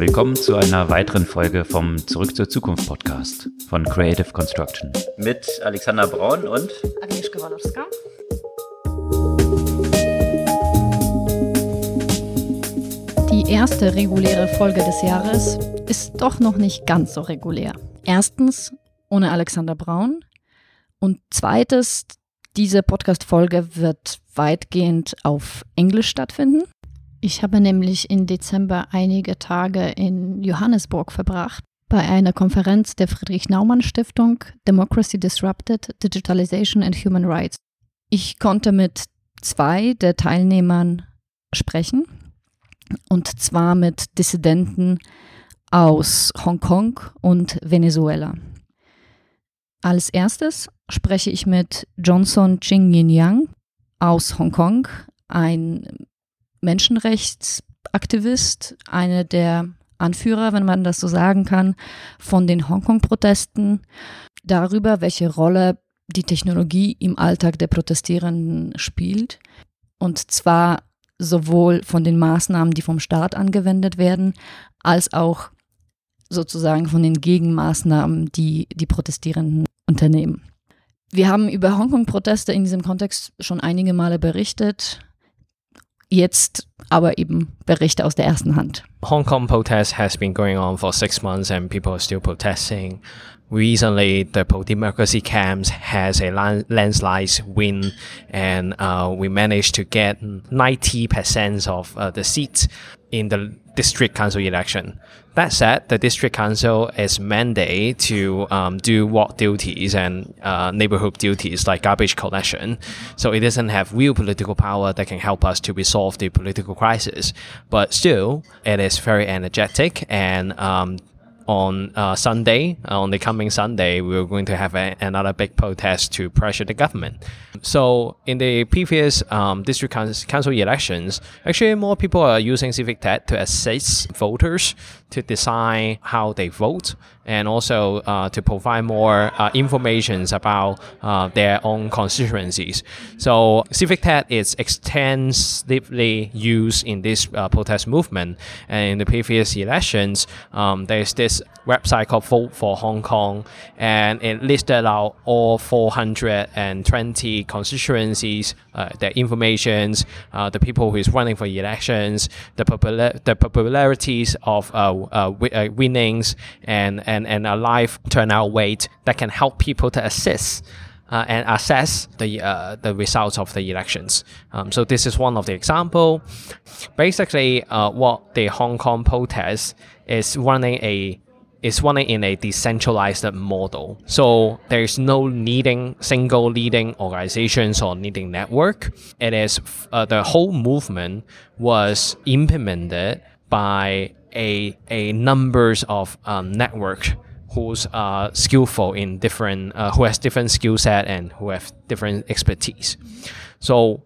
Willkommen zu einer weiteren Folge vom Zurück zur Zukunft Podcast von Creative Construction. Mit Alexander Braun und Agnieszka Walowska. Die erste reguläre Folge des Jahres ist doch noch nicht ganz so regulär. Erstens ohne Alexander Braun und zweites, diese Podcast-Folge wird weitgehend auf Englisch stattfinden. Ich habe nämlich im Dezember einige Tage in Johannesburg verbracht bei einer Konferenz der Friedrich-Naumann-Stiftung Democracy Disrupted, Digitalization and Human Rights. Ich konnte mit zwei der Teilnehmern sprechen und zwar mit Dissidenten aus Hongkong und Venezuela. Als erstes spreche ich mit Johnson Ching Yin Yang aus Hongkong, ein Menschenrechtsaktivist, eine der Anführer, wenn man das so sagen kann, von den Hongkong-Protesten, darüber, welche Rolle die Technologie im Alltag der Protestierenden spielt. Und zwar sowohl von den Maßnahmen, die vom Staat angewendet werden, als auch sozusagen von den Gegenmaßnahmen, die die Protestierenden unternehmen. Wir haben über Hongkong-Proteste in diesem Kontext schon einige Male berichtet. Jetzt aber eben Berichte aus der ersten Hand. Hong Kong protest has been going on for six months and people are still protesting. Recently, the pro-democracy camps has a landslide win, and uh, we managed to get 90% of uh, the seats in the district council election. That said, the district council is mandated to um, do ward duties and uh, neighborhood duties like garbage collection. So it doesn't have real political power that can help us to resolve the political crisis. But still, it is very energetic and um, on uh, Sunday, on the coming Sunday, we're going to have a, another big protest to pressure the government. So, in the previous um, district council elections, actually more people are using civic tech to assist voters to decide how they vote and also uh, to provide more uh, information about uh, their own constituencies. So civic tech is extensively used in this uh, protest movement. And in the previous elections, um, there's this website called Vote for Hong Kong, and it listed out all 420 constituencies, uh, their informations, uh, the people who is running for elections, the popular the popularities of uh, uh, uh, winnings, and, and, and a live turnout rate that can help people to assess uh, and assess the uh, the results of the elections. Um, so this is one of the example. Basically, uh, what the Hong Kong protest is running a is running in a decentralized model. So there's no leading single leading organizations or leading network. It is uh, the whole movement was implemented by a a numbers of um, network who's uh, skillful in different uh, who has different skill set and who have different expertise. So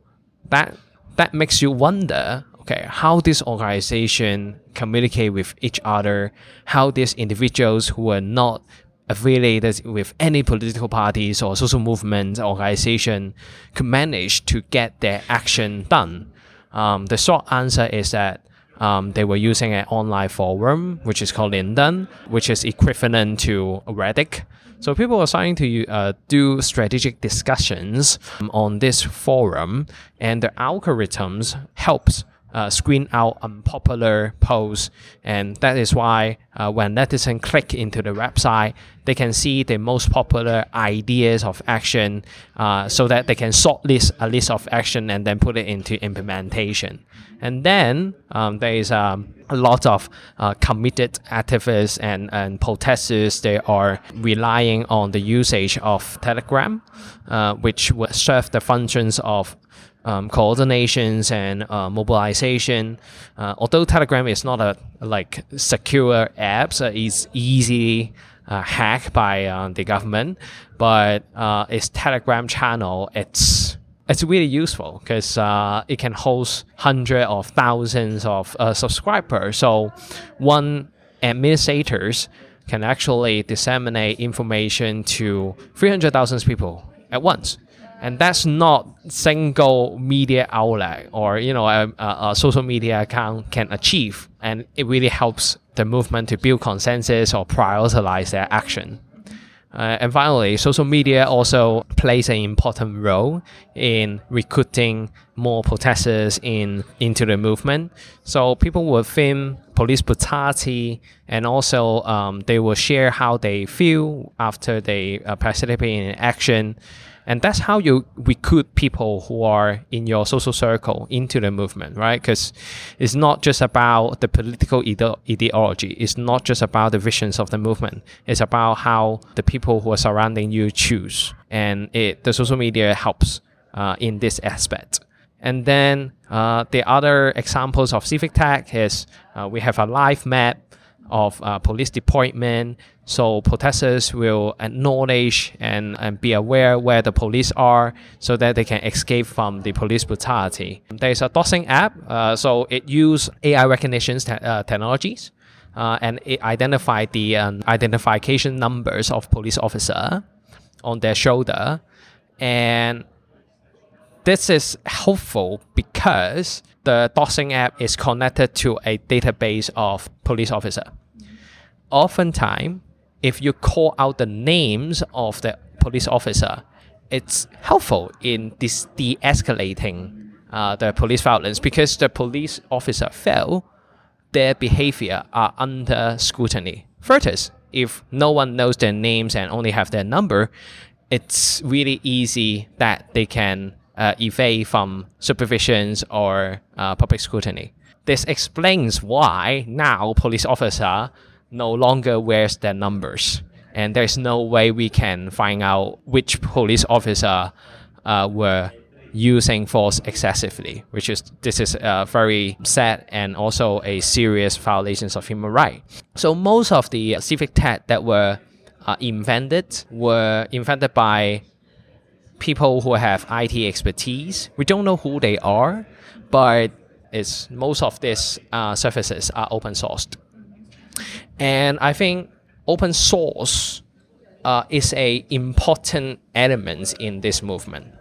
that that makes you wonder okay how this organization communicate with each other how these individuals who are not affiliated with any political parties or social movement organization could manage to get their action done um, the short answer is that um, they were using an online forum, which is called Linden, which is equivalent to Reddit. So people are starting to uh, do strategic discussions on this forum, and the algorithms helps uh, screen out unpopular posts. And that is why uh, when netizens click into the website, they can see the most popular ideas of action uh, so that they can sort list a list of action and then put it into implementation. And then um, there is um, a lot of uh, committed activists and, and protesters. They are relying on the usage of Telegram, uh, which will serve the functions of um, coordinations and uh, mobilization. Uh, although Telegram is not a like secure app, so it's easy uh, hacked by uh, the government, but uh, its Telegram channel it's it's really useful because uh, it can host hundreds of thousands of subscribers. So one administrators can actually disseminate information to 300,000 people at once and that's not single media outlet or you know a, a, social media account can achieve and it really helps the movement to build consensus or prioritize their action uh, and finally, social media also plays an important role in recruiting more protesters in into the movement. So people will film police brutality, and also um, they will share how they feel after they uh, participate in action. And that's how you recruit people who are in your social circle into the movement, right? Because it's not just about the political ide- ideology, it's not just about the visions of the movement, it's about how the people who are surrounding you choose. And it, the social media helps uh, in this aspect. And then uh, the other examples of civic tech is uh, we have a live map of uh, police deployment. So protesters will acknowledge and, and be aware where the police are so that they can escape from the police brutality. There's a doxing app, uh, so it uses AI recognition te- uh, technologies. Uh, and it identify the um, identification numbers of police officer on their shoulder and this is helpful because the doxing app is connected to a database of police officer. Oftentimes, if you call out the names of the police officer, it's helpful in this de-escalating uh, the police violence because the police officer felt their behavior are under scrutiny. First, if no one knows their names and only have their number, it's really easy that they can uh, evade from supervisions or uh, public scrutiny. This explains why now police officer no longer wears their numbers, and there's no way we can find out which police officer uh, were using force excessively, which is this is uh, very sad and also a serious violations of human rights. So most of the civic tech that were uh, invented were invented by people who have IT expertise. We don't know who they are, but it's most of these uh, services are open sourced. And I think open source uh, is a important element in this movement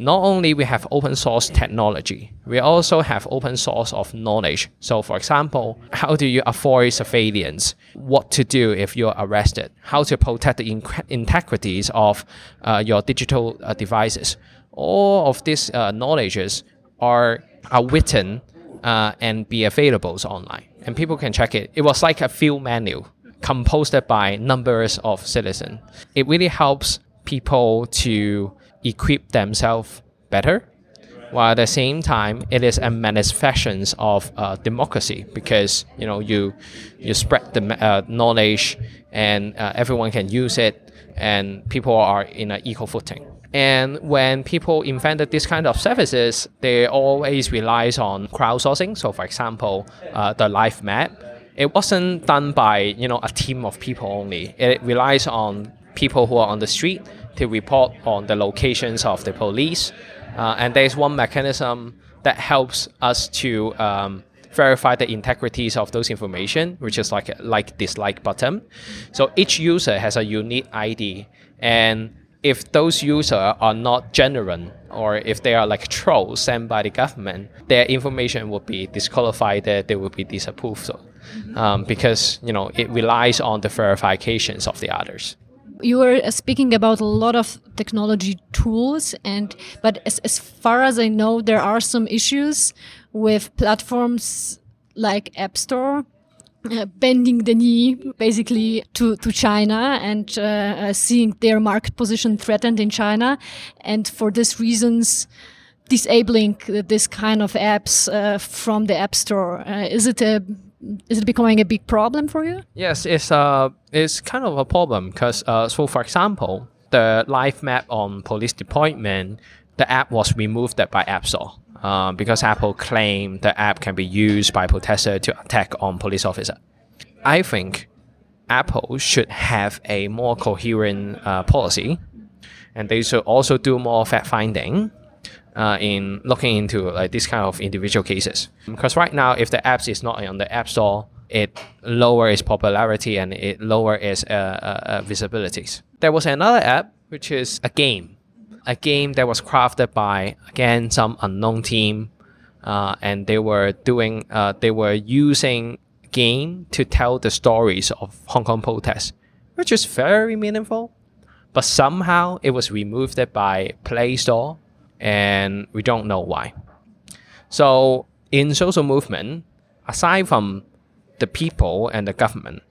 not only we have open source technology, we also have open source of knowledge. So for example, how do you avoid surveillance? What to do if you're arrested? How to protect the integrities of uh, your digital uh, devices? All of these uh, knowledges are, are written uh, and be available online. And people can check it. It was like a field manual composed by numbers of citizens. It really helps people to equip themselves better while at the same time it is a manifestation of uh, democracy because you know you you spread the uh, knowledge and uh, everyone can use it and people are in an equal footing and when people invented this kind of services they always relies on crowdsourcing so for example uh, the live map it wasn't done by you know a team of people only it relies on people who are on the street to report on the locations of the police. Uh, and there is one mechanism that helps us to um, verify the integrities of those information, which is like like dislike button. So each user has a unique ID, and if those users are not genuine or if they are like trolls sent by the government, their information will be disqualified. They will be disapproved. Um, because you know it relies on the verifications of the others you were speaking about a lot of technology tools and but as, as far as i know there are some issues with platforms like app store uh, bending the knee basically to, to China and uh, uh seeing their market position threatened in China. And for these reasons, disabling this kind of apps uh, from the App Store. Uh, is it a is it becoming a big problem for you? Yes, it's uh it's kind of a problem because so for example the live map on police deployment the app was removed by App Store. Uh, because Apple claimed the app can be used by protester to attack on police officer. I think Apple should have a more coherent uh, policy, and they should also do more fact finding uh, in looking into like this kind of individual cases. Because right now, if the apps is not on the App Store, it lower its popularity and it lower its uh, uh, uh, visibilities. There was another app which is a game. A game that was crafted by again some unknown team, uh, and they were doing uh, they were using game to tell the stories of Hong Kong protests, which is very meaningful. But somehow it was removed by Play Store, and we don't know why. So in social movement, aside from the people and the government,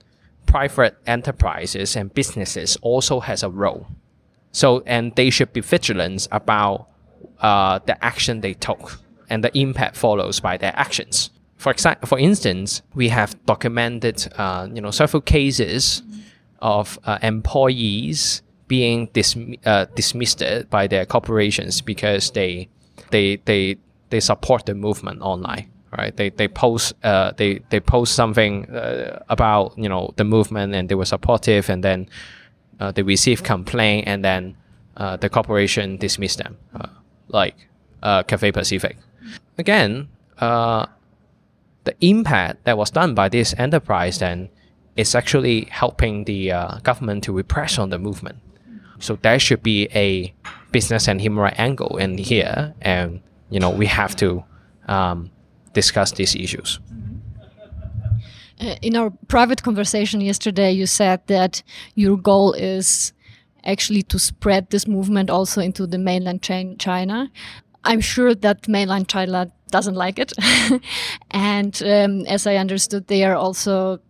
private enterprises and businesses also has a role. So and they should be vigilant about uh, the action they took and the impact follows by their actions. For example, for instance, we have documented uh, you know several cases of uh, employees being dism- uh, dismissed by their corporations because they they they they support the movement online right they they post uh, they they post something uh, about you know the movement and they were supportive and then uh, they receive complaint and then uh, the corporation dismiss them uh, like uh, Cathay Pacific again the impact that was done by this enterprise then is actually helping the government to repress on the movement so there should be a business and human right angle in here, and you know we have to um, discuss these issues. Uh, in our private conversation yesterday, you said that your goal is actually to spread this movement also into the mainland China. I'm sure that mainland China doesn't like it. and um, as I understood, they are also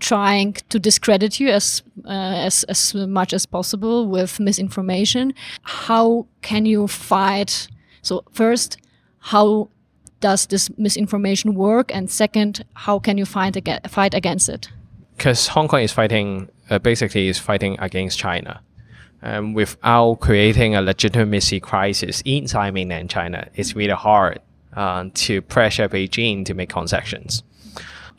trying to discredit you as uh, as as much as possible with misinformation. How can you fight? So first, how does this misinformation work? And second, how can you fight ag fight against it? Because Hong Kong is fighting, uh, basically, is fighting against China. Um, without creating a legitimacy crisis inside mainland China, it's really hard uh, to pressure Beijing to make concessions.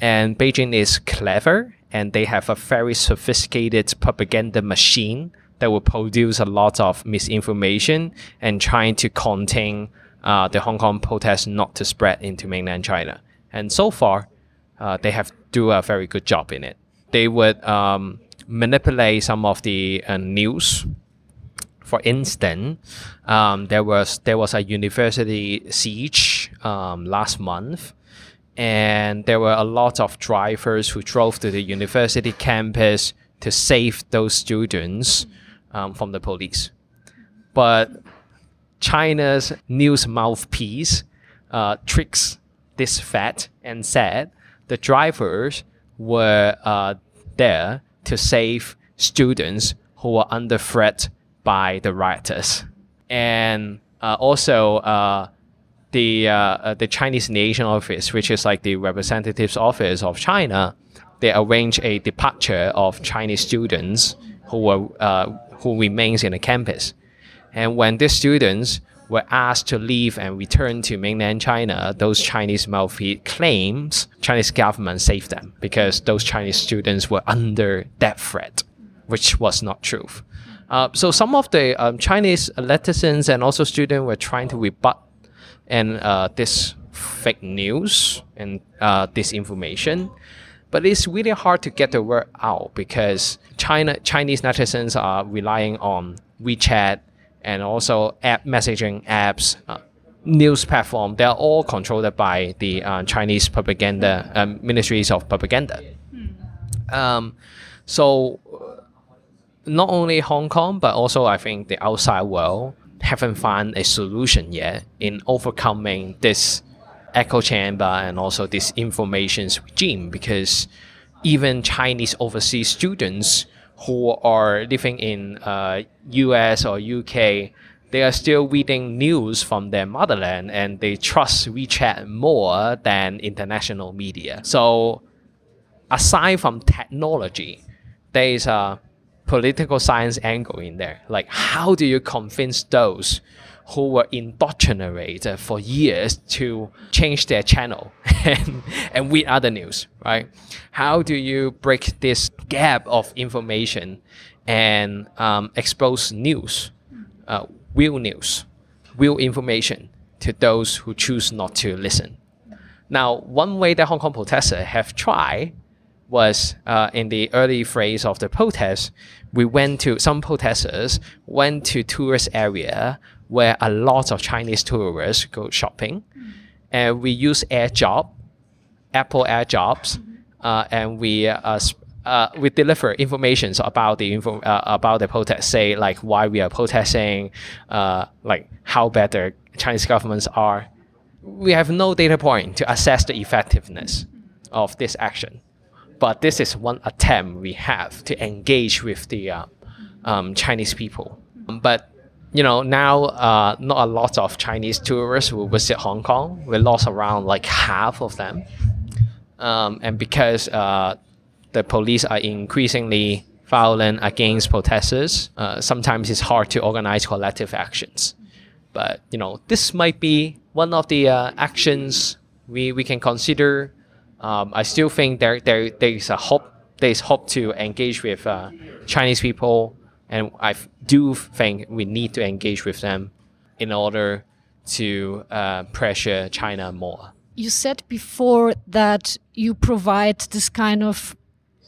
And Beijing is clever and they have a very sophisticated propaganda machine that will produce a lot of misinformation and trying to contain uh, the Hong Kong protests not to spread into mainland China. And so far, uh, they have do a very good job in it. They would um, manipulate some of the uh, news. For instance, um, there was there was a university siege um, last month, and there were a lot of drivers who drove to the university campus to save those students um, from the police. But China's news mouthpiece uh, tricks this fact and said the drivers were uh, there to save students who were under threat by the rioters. And uh, also, uh, the uh, uh, the Chinese Liaison Office, which is like the representative's office of China, they arrange a departure of Chinese students who were who remains in the campus, and when these students were asked to leave and return to mainland China, those Chinese mouthpiece claims Chinese government saved them because those Chinese students were under death threat, which was not true. Uh, so some of the um, Chinese netizens and also students were trying to rebut and uh, this fake news and uh, disinformation. But it's really hard to get the word out because China Chinese netizens are relying on WeChat and also app messaging apps, uh, news platform. They are all controlled by the uh, Chinese propaganda um, ministries of propaganda. Um, so not only Hong Kong, but also I think the outside world haven't found a solution yet in overcoming this echo chamber and also this information regime because even Chinese overseas students who are living in uh, US or UK, they are still reading news from their motherland and they trust WeChat more than international media. So aside from technology, there is a political science angle in there. Like, how do you convince those who were indoctrinated for years to change their channel and, and read other news, right? How do you break this gap of information and um, expose news, uh, real news, real information to those who choose not to listen? Now, one way that Hong Kong protesters have tried was uh, in the early phase of the protest, we went to some protesters went to tourist area where a lot of Chinese tourists go shopping, and we use AirDrop, Apple AirDrops, uh, and we uh, uh, we deliver information about the info uh, about the protest, say like why we are protesting, uh, like how bad the Chinese governments are. We have no data point to assess the effectiveness of this action, but this is one attempt we have to engage with the uh, um, Chinese people. But you know now uh, not a lot of Chinese tourists will visit Hong Kong. We lost around like half of them. Um, and because uh, the police are increasingly violent against protesters. Uh, sometimes it's hard to organize collective actions. But you know, this might be one of the uh, actions we, we can consider. Um, I still think there, there there's a hope there's hope to engage with uh, Chinese people, and I do think we need to engage with them in order to uh, pressure China more. You said before that you provide this kind of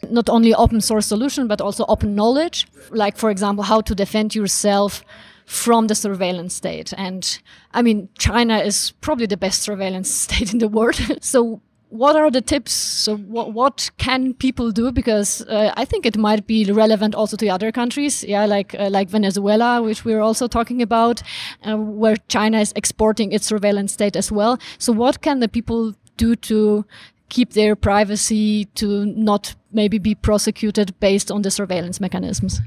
not only open source solution but also open knowledge like for example how to defend yourself from the surveillance state and i mean china is probably the best surveillance state in the world so what are the tips so what, what can people do because uh, i think it might be relevant also to other countries yeah like uh, like venezuela which we're also talking about uh, where china is exporting its surveillance state as well so what can the people do to keep their privacy to not maybe be prosecuted based on the surveillance mechanisms?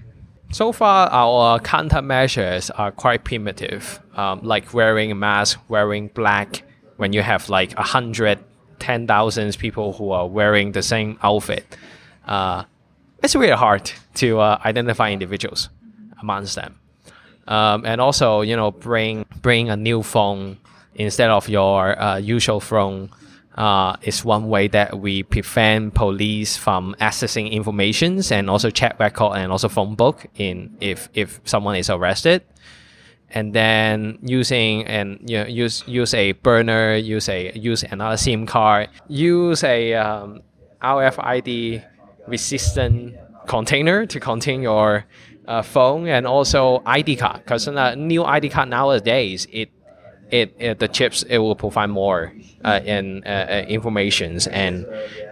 So far, our countermeasures are quite primitive, um, like wearing a mask, wearing black. When you have like a hundred, ten thousand people who are wearing the same outfit, uh, it's really hard to uh, identify individuals amongst them. Um, and also, you know, bring bring a new phone instead of your uh, usual phone uh, is one way that we prevent police from accessing informations and also check record and also phone book in if if someone is arrested and then using and you know, use use a burner use a use another sim card use a um, rfid resistant container to contain your uh, phone and also id card. Because a new id card nowadays it it, it, the chips it will provide more uh, in uh, uh, informations. And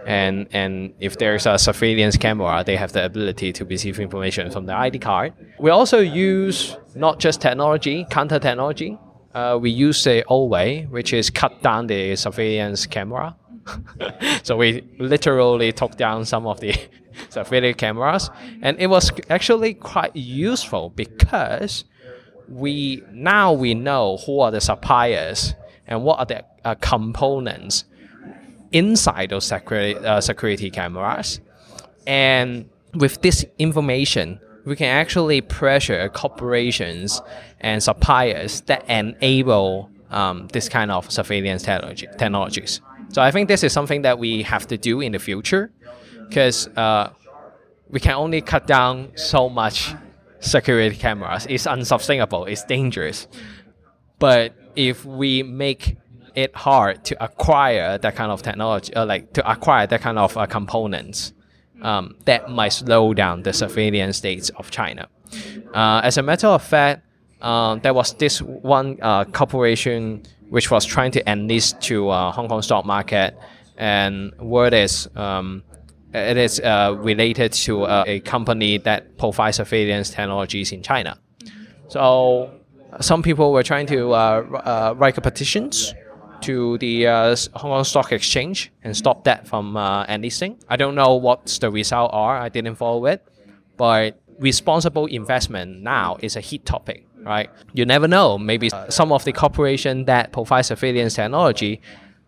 and and if there's a surveillance camera they have the ability to receive information from the ID card. We also use not just technology counter technology. Uh, we use the old way which is cut down the surveillance camera. So we literally took down some of the surveillance cameras. And it was actually quite useful because we now we know who are the suppliers and what are the uh, components inside those security, uh, security cameras. And with this information, we can actually pressure corporations and suppliers that enable um, this kind of surveillance technology, technologies. So I think this is something that we have to do in the future because uh, we can only cut down so much security cameras. It's unsustainable. It's dangerous. But if we make it hard to acquire that kind of technology, uh, like to acquire that kind of uh, components, um, that might slow down the surveillance states of China. Uh, as a matter of fact, uh, there was this one uh, corporation which was trying to enlist to uh, Hong Kong stock market, and word is um, it is uh, related to uh, a company that provides surveillance technologies in China. So some people were trying to uh, uh write petitions to the uh, Hong Kong Stock Exchange and stop that from uh, enlisting. I don't know what the result are. I didn't follow it, but responsible investment now is a heat topic, right? You never know. Maybe some of the corporation that provide surveillance technology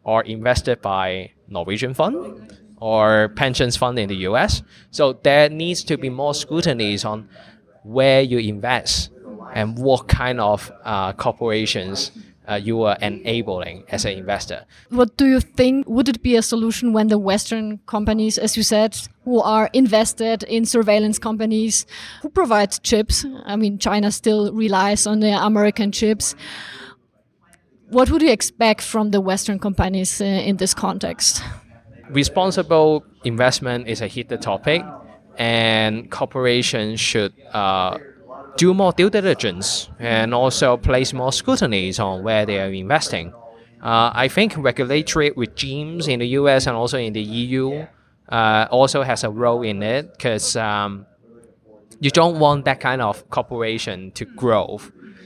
are invested by Norwegian fund or pensions fund in the US. So there needs to be more scrutiny on where you invest and what kind of uh, corporations uh, you are enabling as an investor. What do you think? Would it be a solution when the Western companies, as you said, who are invested in surveillance companies who provide chips? I mean, China still relies on the American chips. What would you expect from the Western companies uh, in this context? Responsible investment is a heated topic, and corporations should uh, do more due diligence and also place more scrutiny on where they are investing. Uh, I think regulatory regimes in the US and also in the EU uh, also has a role in it because um, you don't want that kind of corporation to grow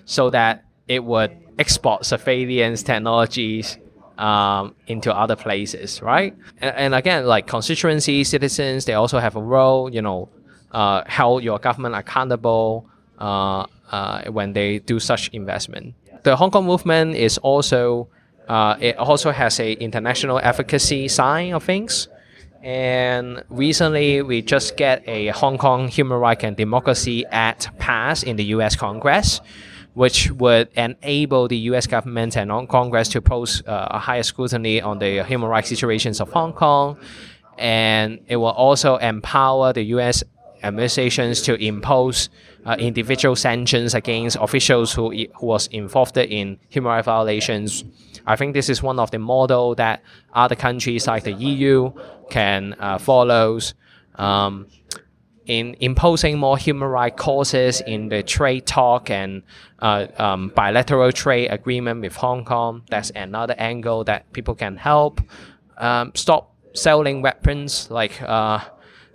so that it would export surveillance technologies um, into other places, right? And, and, again, like constituency citizens, they also have a role. You know, uh, hold your government accountable uh, uh, when they do such investment. The Hong Kong movement is also uh, it also has a international advocacy side of things. And recently, we just get a Hong Kong Human Rights and Democracy Act passed in the U.S. Congress, which would enable the U.S. government and Congress to pose uh, a higher scrutiny on the human rights situations of Hong Kong, and it will also empower the U.S. administrations to impose uh, individual sanctions against officials who who was involved in human rights violations. I think this is one of the model that other countries like the EU can uh, follow. Um, in imposing more human rights clauses in the trade talk and uh, um, bilateral trade agreement with Hong Kong. That's another angle that people can help. Um, stop selling weapons like uh,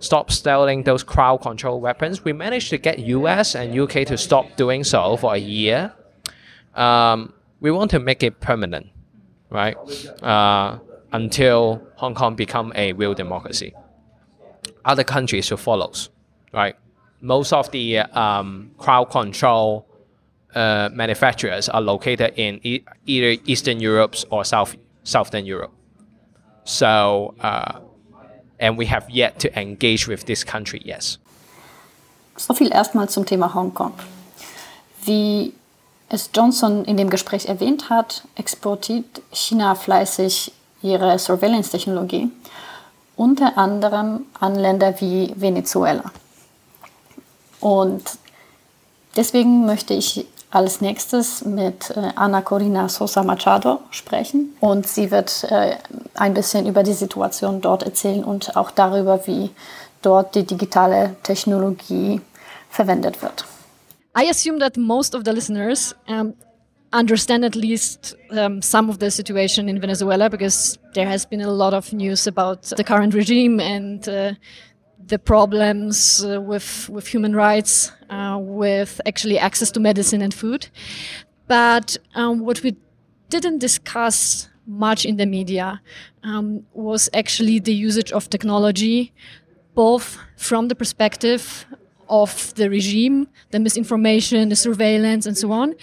stop selling those crowd control weapons. We managed to get US and UK to stop doing so for a year. Um, we want to make it permanent, right? Uh, until Hong Kong become a real democracy. Other countries should follow right? Most of the um, crowd control uh, manufacturers are located in e either Eastern Europe or South Southern Europe. So, uh, and we have yet to engage with this country, yes. So viel erstmal zum Thema Hongkong. Wie es Johnson in dem Gespräch erwähnt hat, exportiert China fleißig ihre Surveillance-Technologie, unter anderem an Länder wie Venezuela. Und deswegen möchte ich als nächstes mit äh, Ana Corina Sosa Machado sprechen und sie wird äh, ein bisschen über die Situation dort erzählen und auch darüber, wie dort die digitale Technologie verwendet wird. I assume that most of the listeners um, understand at least um, some of the situation in Venezuela because there has been a lot of news about the current regime and uh, the problems uh, with with human rights, uh, with actually access to medicine and food. But um, what we didn't discuss much in the media um, was actually the usage of technology, both from the perspective of the regime, the misinformation, the surveillance, and so on,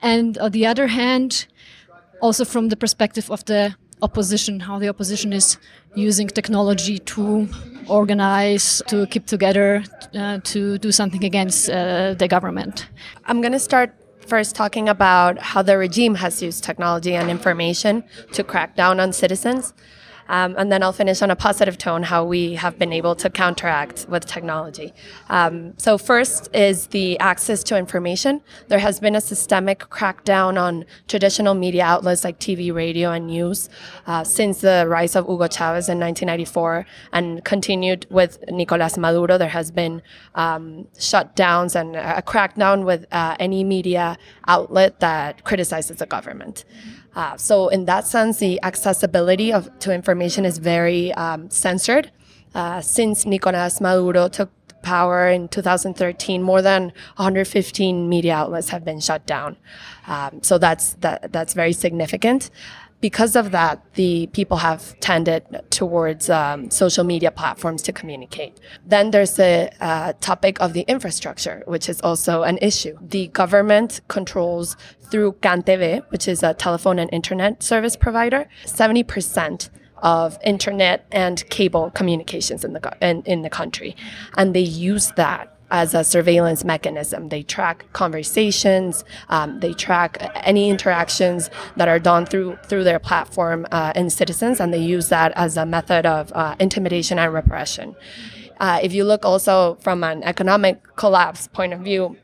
and on the other hand, also from the perspective of the opposition, how the opposition is using technology to organize, to keep together, uh, to do something against uh, the government. I'm going to start first talking about how the regime has used technology and information to crack down on citizens. Um, and then I'll finish on a positive tone how we have been able to counteract with technology. Um, so, first is the access to information. There has been a systemic crackdown on traditional media outlets like TV, radio, and news uh, since the rise of Hugo Chavez in 1994 and continued with Nicolas Maduro. There has been um, shutdowns and a crackdown with uh, any media outlet that criticizes the government. Uh, so in that sense, the accessibility of to information is very um, censored. Uh, since Nicolas Maduro took power in 2013, more than 115 media outlets have been shut down. Um, so that's that, that's very significant because of that, the people have tended towards um, social media platforms to communicate. Then there's the uh, topic of the infrastructure, which is also an issue. The government controls through CanTV, which is a telephone and internet service provider, 70% of internet and cable communications in the in, in the country, and they use that as a surveillance mechanism. They track conversations, um, they track any interactions that are done through through their platform uh, in citizens, and they use that as a method of uh, intimidation and repression. Uh, if you look also from an economic collapse point of view,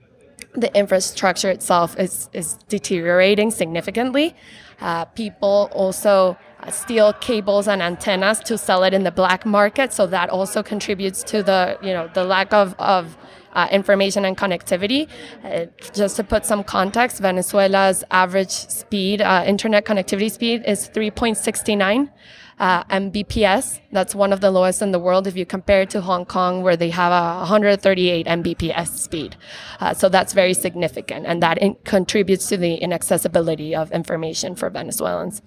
the infrastructure itself is, is deteriorating significantly. Uh, people also steal cables and antennas to sell it in the black market. So that also contributes to the you know the lack of of uh, information and connectivity. Uh, just to put some context, Venezuela's average speed, uh, internet connectivity speed, is 3.69 uh, Mbps. That's one of the lowest in the world if you compare it to Hong Kong, where they have a 138 Mbps speed. Uh, so that's very significant, and that in- contributes to the inaccessibility of information for Venezuelans.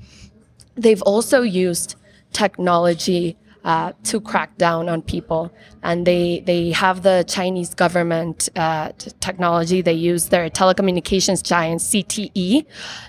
They've also used technology uh, to crack down on people. And they, they have the Chinese government uh, technology. They use their telecommunications giant ZTE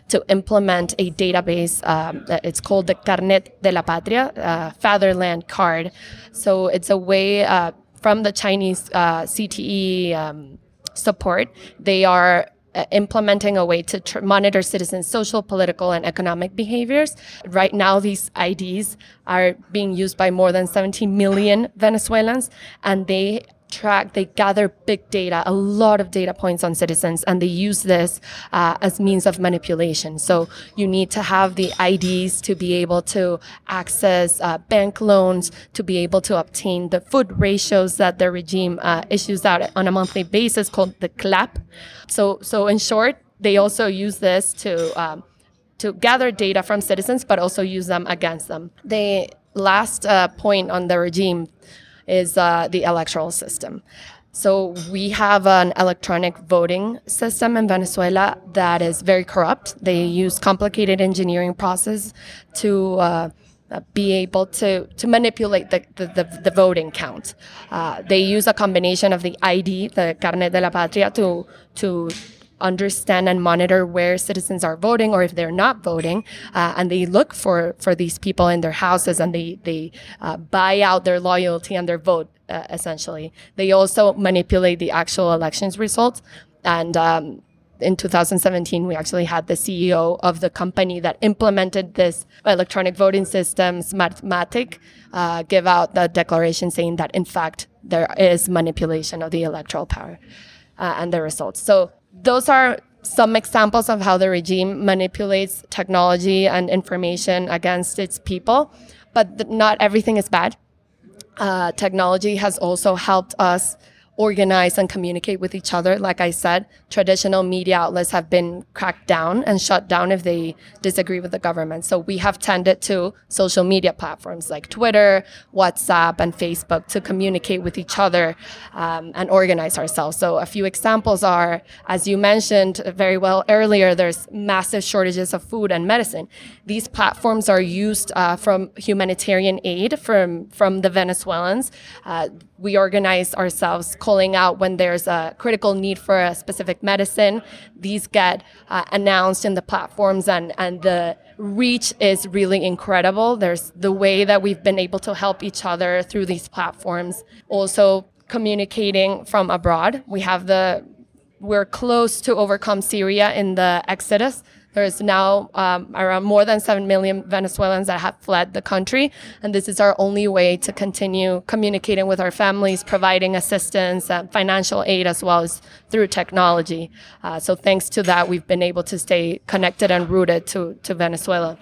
to implement a database. Um, it's called the Carnet de la Patria, uh, Fatherland Card. So it's a way uh, from the Chinese uh, ZTE um, support. They are uh, implementing a way to tr- monitor citizens' social, political, and economic behaviors. Right now, these IDs are being used by more than 17 million Venezuelans, and they track, they gather big data, a lot of data points on citizens, and they use this uh, as means of manipulation. So you need to have the IDs to be able to access uh, bank loans, to be able to obtain the food ratios that the regime uh, issues out on a monthly basis called the CLAP. So, so in short, they also use this to um, to gather data from citizens, but also use them against them. The last uh, point on the regime is uh, the electoral system. So we have an electronic voting system in Venezuela that is very corrupt. They use complicated engineering process to uh, be able to to manipulate the, the, the, the voting count. Uh, they use a combination of the ID, the Carnet de la Patria, to to understand and monitor where citizens are voting or if they're not voting, uh, and they look for for these people in their houses and they they uh, buy out their loyalty and their vote. Uh, essentially, they also manipulate the actual elections results and. Um, in 2017, we actually had the CEO of the company that implemented this electronic voting system, Smartmatic, uh, give out the declaration saying that, in fact, there is manipulation of the electoral power uh, and the results. So those are some examples of how the regime manipulates technology and information against its people. But th- not everything is bad. Uh, technology has also helped us organize and communicate with each other. Like I said, traditional media outlets have been cracked down and shut down if they disagree with the government. So we have tended to social media platforms like Twitter, WhatsApp, and Facebook to communicate with each other um, and organize ourselves. So a few examples are, as you mentioned very well earlier, there's massive shortages of food and medicine. These platforms are used uh, from humanitarian aid from from the Venezuelans. Uh, we organize ourselves calling out when there's a critical need for a specific medicine. These get uh, announced in the platforms and, and the reach is really incredible. There's the way that we've been able to help each other through these platforms. Also communicating from abroad. We have the, we're close to overcome Syria in the exodus. There is now um, around more than 7 million Venezuelans that have fled the country. And this is our only way to continue communicating with our families, providing assistance, financial aid, as well as through technology. Uh, so, thanks to that, we've been able to stay connected and rooted to, to Venezuela.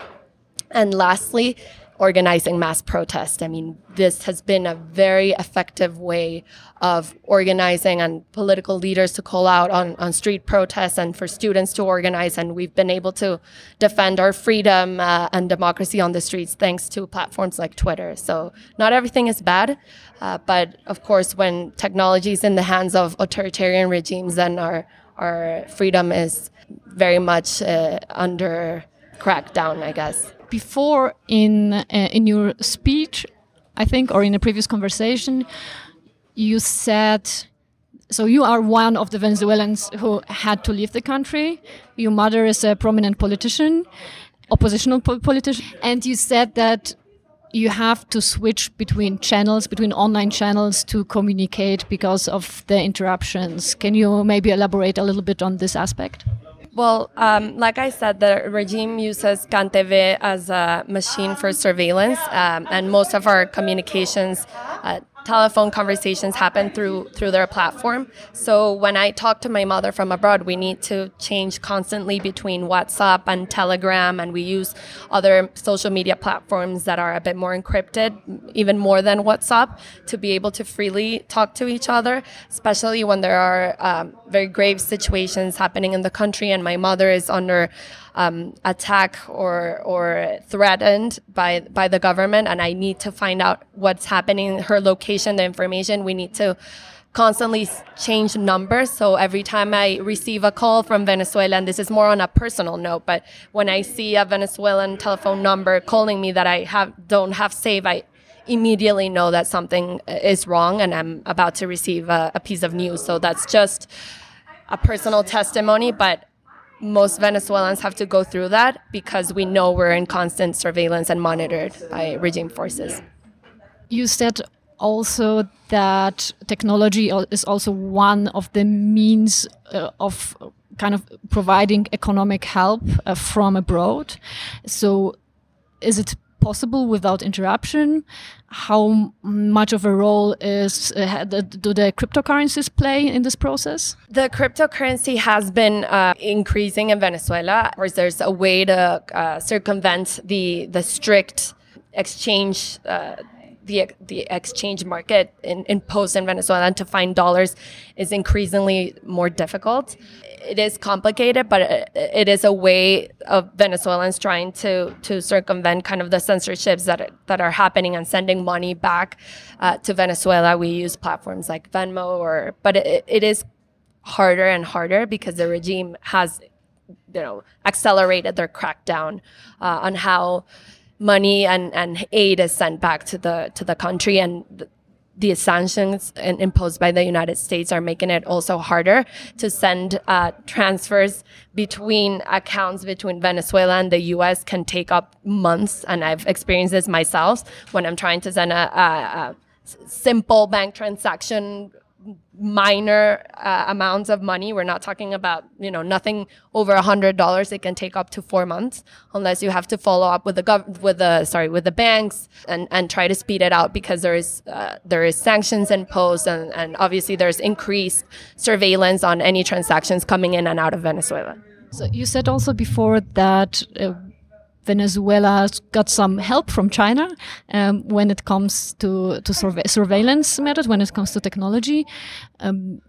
And lastly, organizing mass protest. I mean, this has been a very effective way of organizing and political leaders to call out on, on street protests and for students to organize. And we've been able to defend our freedom uh, and democracy on the streets thanks to platforms like Twitter. So not everything is bad. Uh, but of course, when technology is in the hands of authoritarian regimes, then our, our freedom is very much uh, under crackdown, I guess before in uh, in your speech, I think, or in a previous conversation, you said. So you are one of the Venezuelans who had to leave the country. Your mother is a prominent politician, oppositional po politician, and you said that you have to switch between channels, between online channels to communicate because of the interruptions. Can you maybe elaborate a little bit on this aspect? Well, um, like I said, the regime uses CanTV as a machine for surveillance, um, and most of our communications uh, telephone conversations happen through through their platform. So when I talk to my mother from abroad, we need to change constantly between WhatsApp and Telegram, and we use other social media platforms that are a bit more encrypted, even more than WhatsApp, to be able to freely talk to each other, especially when there are um, very grave situations happening in the country, and my mother is under um, attack or or threatened by by the government, and I need to find out what's happening, her location, the information. We need to constantly change numbers. So every time I receive a call from Venezuela, and this is more on a personal note, but when I see a Venezuelan telephone number calling me that I have don't have saved, I immediately know that something is wrong and I'm about to receive a, a piece of news. So that's just a personal testimony, but most Venezuelans have to go through that because we know we're in constant surveillance and monitored by regime forces. You said also that technology is also one of the means uh, of kind of providing economic help uh, from abroad. So, is it possible without interruption? How much of a role is uh, do the cryptocurrencies play in this process? The cryptocurrency has been uh, increasing in Venezuela. Of course, there's a way to uh, circumvent the the strict exchange uh, the the exchange market in, imposed in Venezuela and to find dollars is increasingly more difficult. It is complicated, but it, is a way of Venezuelans trying to to circumvent kind of the censorships that are, that are happening and sending money back uh, to Venezuela. We use platforms like Venmo, or but it, it is harder and harder because the regime has you know accelerated their crackdown uh, on how money and, and aid is sent back to the to the country and the, the sanctions imposed by the United States are making it also harder to send uh, transfers between accounts between Venezuela and the U.S. can take up months, and I've experienced this myself when I'm trying to send a, a, a simple bank transaction minor uh, amounts of money. We're not talking about, you know, nothing over a hundred dollars. It can take up to four months unless you have to follow up with the gov- with the sorry with the banks and, and try to speed it out because there is uh, there is sanctions imposed and, and obviously there's increased surveillance on any transactions coming in and out of Venezuela. So you said also before that. Uh, Venezuela got some help from China um, when it comes to, to surve surveillance methods, when it comes to technology. Um,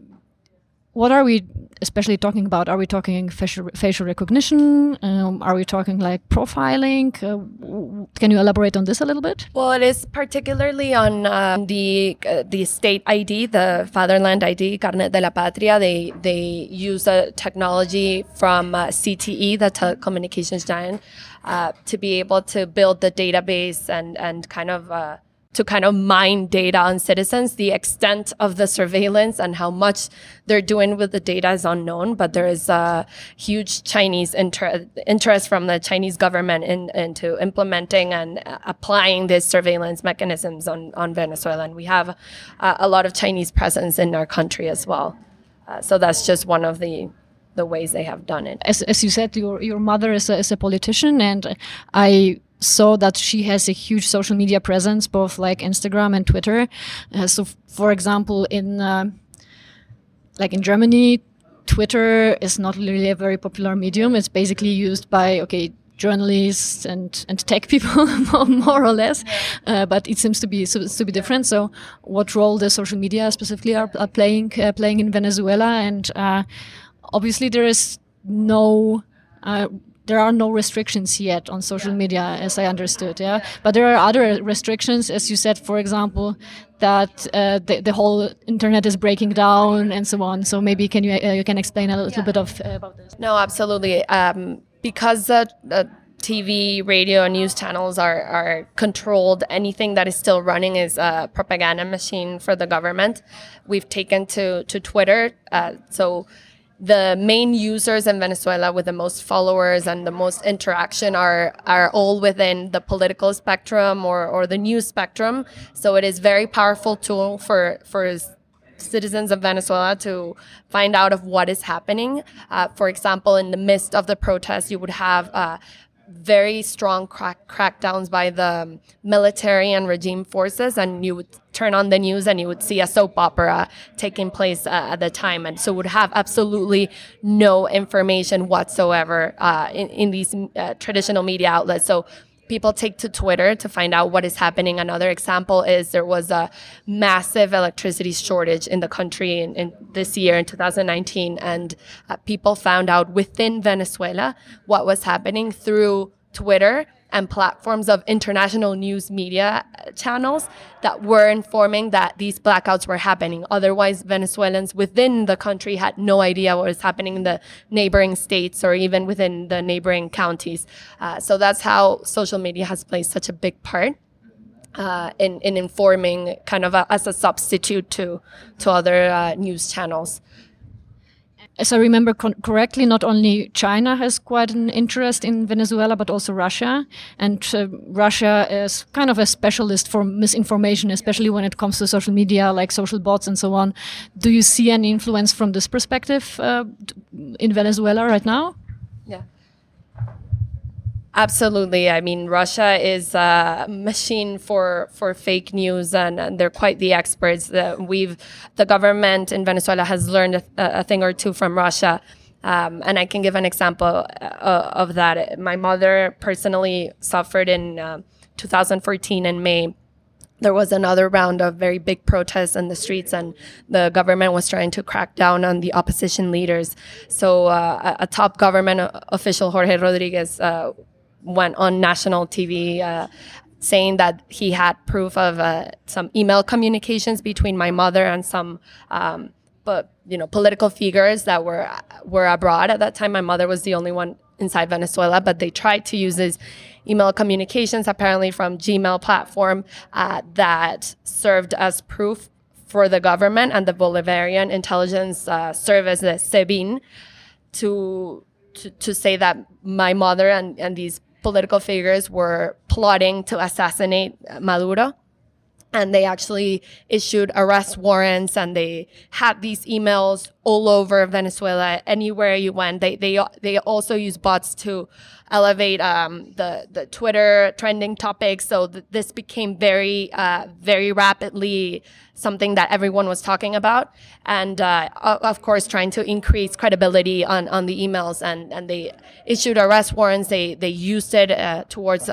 what are we especially talking about? Are we talking facial, facial recognition? Um, are we talking like profiling? Uh, can you elaborate on this a little bit? Well, it is particularly on um, the uh, the state ID, the Fatherland ID, Carnet de la Patria. They they use a technology from uh, ZTE, the telecommunications giant, uh, to be able to build the database and and kind of uh, to kind of mine data on citizens. The extent of the surveillance and how much they're doing with the data is unknown, but there is a huge Chinese inter- interest from the Chinese government in, into implementing and applying these surveillance mechanisms on, on Venezuela. And we have uh, a lot of Chinese presence in our country as well. Uh, so that's just one of the the ways they have done it. As, as you said, your your mother is a, is a politician, and I saw that she has a huge social media presence, both like Instagram and Twitter. Uh, so, for example, in uh, like in Germany, Twitter is not really a very popular medium. It's basically used by okay journalists and and tech people more or less, uh, but it seems to be to be different. So, what role the social media specifically are, are playing uh, playing in Venezuela? And uh, obviously, there is no uh, there are no restrictions yet on social media, as I understood. Yeah, but there are other restrictions, as you said, for example, that uh, the, the whole internet is breaking down and so on. So maybe can you uh, you can explain a little yeah. bit of uh, about this? No, absolutely. Um, because the TV, radio, and news channels are, are controlled. Anything that is still running is a propaganda machine for the government. We've taken to to Twitter, uh, so the main users in Venezuela with the most followers and the most interaction are are all within the political spectrum or, or the news spectrum. So it is very powerful tool for for citizens of Venezuela to find out of what is happening. Uh, for example, in the midst of the protests, you would have uh, very strong crack- crackdowns by the military and regime forces, and you would turn on the news and you would see a soap opera taking place uh, at the time, and so would have absolutely no information whatsoever uh, in, in these uh, traditional media outlets. So people take to Twitter to find out what is happening. Another example is there was a massive electricity shortage in the country in, in this year in 2019, and uh, people found out within Venezuela what was happening through Twitter and platforms of international news media channels that were informing that these blackouts were happening. Otherwise, Venezuelans within the country had no idea what was happening in the neighboring states or even within the neighboring counties. Uh, so that's how social media has played such a big part. Uh, in, in informing kind of a, as a substitute to to other uh, news channels as I remember correctly, not only China has quite an interest in Venezuela, but also Russia. And uh, Russia is kind of a specialist for misinformation, especially when it comes to social media, like social bots and so on. Do you see any influence from this perspective uh, in Venezuela right now? Yeah. Absolutely. I mean, Russia is a machine for, for fake news, and, and they're quite the experts. Uh, we've the government in Venezuela has learned a, a thing or two from Russia, um, and I can give an example uh, of that. My mother personally suffered in uh, 2014 in May. There was another round of very big protests in the streets, and the government was trying to crack down on the opposition leaders. So, uh, a, a, top government official, Jorge Rodriguez, uh, went on national TV uh, saying that he had proof of uh, some email communications between my mother and some, um, but you know, political figures that were were abroad at that time. My mother was the only one inside Venezuela, but they tried to use his email communications, apparently from Gmail platform, uh, that served as proof for the government and the Bolivarian intelligence uh, service, the SEBIN, to, to to say that my mother and, and these political figures were plotting to assassinate Maduro. And they actually issued arrest warrants and they had these emails all over Venezuela. Anywhere you went, they, they, they also use bots to elevate um, the, the Twitter trending topics. So th- this became very, uh, very rapidly something that everyone was talking about. And uh, of course, trying to increase credibility on, on the emails. And, and they issued arrest warrants. They, they used it uh, towards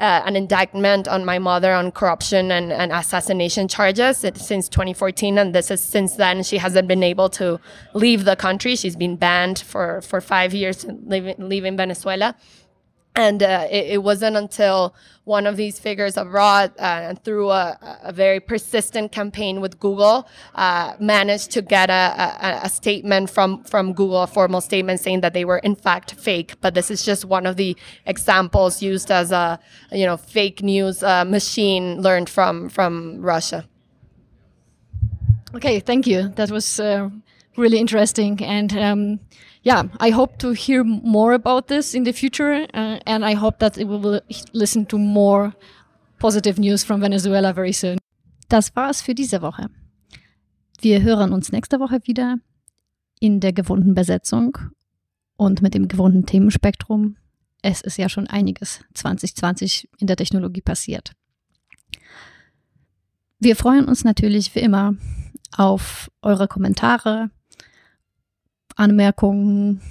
uh, an indictment on my mother on corruption and, and assassination charges since 2014. And this is since then she hasn't been able to leave the country. She's been banned for, for five years leaving, leaving Venezuela. And uh, it, it, wasn't until one of these figures abroad, uh, through a, a, very persistent campaign with Google, uh, managed to get a, a, a, statement from, from Google, a formal statement saying that they were in fact fake. But this is just one of the examples used as a you know fake news uh, machine learned from from Russia. Okay, thank you. That was uh, really interesting and. Um, yeah, I hope to hear more about this in the future, uh, and I hope that we will listen to more positive news from Venezuela very soon. Das war es für diese Woche. Wir hören uns nächste Woche wieder in der gewohnten Besetzung und mit dem gewohnten Themenspektrum. Es ist ja schon einiges 2020 in der Technologie passiert. Wir freuen uns natürlich wie immer auf eure Kommentare, Anmerkungen,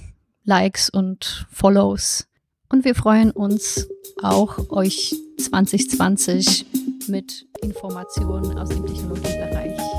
Likes und Follows. Und wir freuen uns auch, euch 2020 mit Informationen aus dem Technologiebereich.